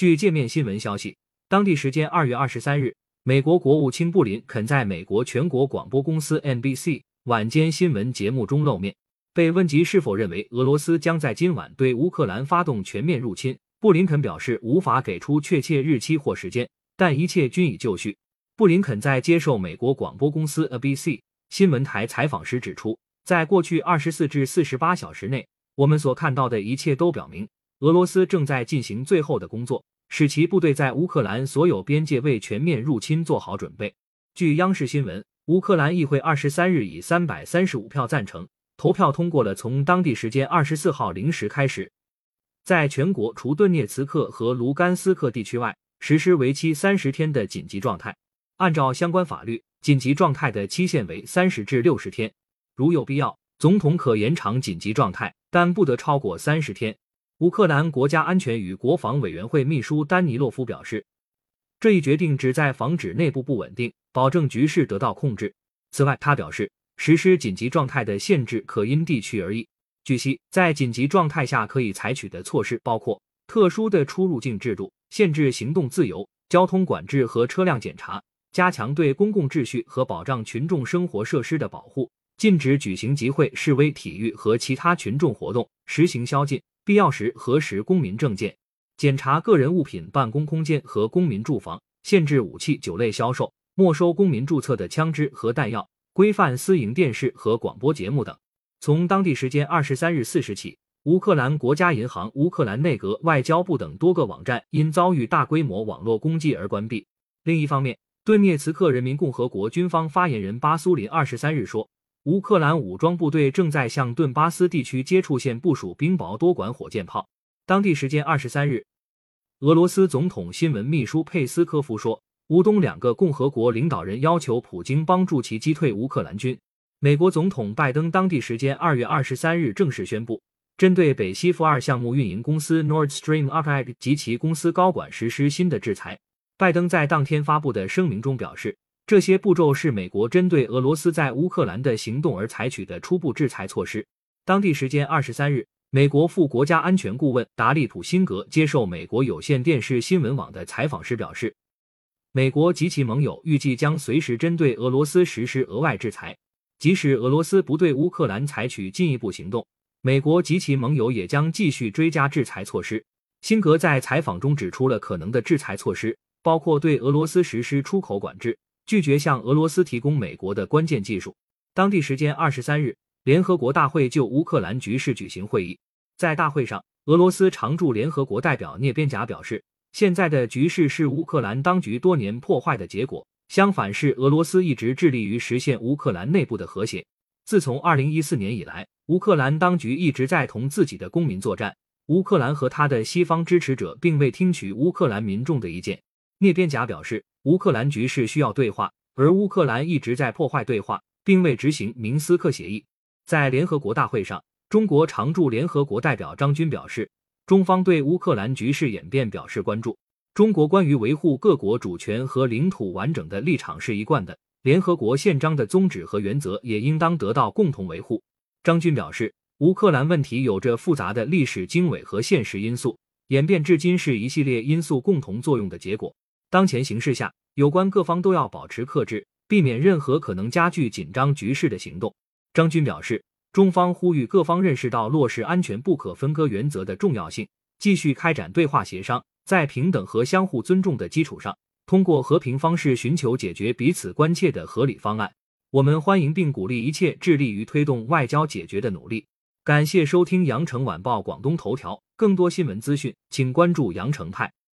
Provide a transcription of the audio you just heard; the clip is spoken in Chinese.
据界面新闻消息，当地时间二月二十三日，美国国务卿布林肯在美国全国广播公司 NBC 晚间新闻节目中露面。被问及是否认为俄罗斯将在今晚对乌克兰发动全面入侵，布林肯表示无法给出确切日期或时间，但一切均已就绪。布林肯在接受美国广播公司 ABC 新闻台采访时指出，在过去二十四至四十八小时内，我们所看到的一切都表明，俄罗斯正在进行最后的工作，使其部队在乌克兰所有边界为全面入侵做好准备。据央视新闻，乌克兰议会二十三日以三百三十五票赞成。投票通过了，从当地时间二十四号零时开始，在全国除顿涅茨克和卢甘斯克地区外，实施为期三十天的紧急状态。按照相关法律，紧急状态的期限为三十至六十天，如有必要，总统可延长紧急状态，但不得超过三十天。乌克兰国家安全与国防委员会秘书丹尼洛夫表示，这一决定旨在防止内部不稳定，保证局势得到控制。此外，他表示。实施紧急状态的限制可因地区而异。据悉，在紧急状态下可以采取的措施包括特殊的出入境制度、限制行动自由、交通管制和车辆检查、加强对公共秩序和保障群众生活设施的保护、禁止举行集会、示威、体育和其他群众活动、实行宵禁、必要时核实公民证件、检查个人物品、办公空间和公民住房、限制武器、酒类销售、没收公民注册的枪支和弹药。规范私营电视和广播节目等。从当地时间二十三日四时起，乌克兰国家银行、乌克兰内阁、外交部等多个网站因遭遇大规模网络攻击而关闭。另一方面，顿涅茨克人民共和国军方发言人巴苏林二十三日说，乌克兰武装部队正在向顿巴斯地区接触线部署冰雹多管火箭炮。当地时间二十三日，俄罗斯总统新闻秘书佩斯科夫说。乌东两个共和国领导人要求普京帮助其击退乌克兰军。美国总统拜登当地时间二月二十三日正式宣布，针对北溪负二项目运营公司 Nord Stream 2及其公司高管实施新的制裁。拜登在当天发布的声明中表示，这些步骤是美国针对俄罗斯在乌克兰的行动而采取的初步制裁措施。当地时间二十三日，美国副国家安全顾问达利普辛格接受美国有线电视新闻网的采访时表示。美国及其盟友预计将随时针对俄罗斯实施额外制裁，即使俄罗斯不对乌克兰采取进一步行动，美国及其盟友也将继续追加制裁措施。辛格在采访中指出了可能的制裁措施，包括对俄罗斯实施出口管制，拒绝向俄罗斯提供美国的关键技术。当地时间二十三日，联合国大会就乌克兰局势举行会议，在大会上，俄罗斯常驻联合国代表聂边贾表示。现在的局势是乌克兰当局多年破坏的结果。相反，是俄罗斯一直致力于实现乌克兰内部的和谐。自从二零一四年以来，乌克兰当局一直在同自己的公民作战。乌克兰和他的西方支持者并未听取乌克兰民众的意见。聂边贾表示，乌克兰局势需要对话，而乌克兰一直在破坏对话，并未执行明斯克协议。在联合国大会上，中国常驻联合国代表张军表示。中方对乌克兰局势演变表示关注。中国关于维护各国主权和领土完整的立场是一贯的，联合国宪章的宗旨和原则也应当得到共同维护。张军表示，乌克兰问题有着复杂的历史经纬和现实因素，演变至今是一系列因素共同作用的结果。当前形势下，有关各方都要保持克制，避免任何可能加剧紧张局势的行动。张军表示。中方呼吁各方认识到落实安全不可分割原则的重要性，继续开展对话协商，在平等和相互尊重的基础上，通过和平方式寻求解决彼此关切的合理方案。我们欢迎并鼓励一切致力于推动外交解决的努力。感谢收听羊城晚报广东头条，更多新闻资讯，请关注羊城派。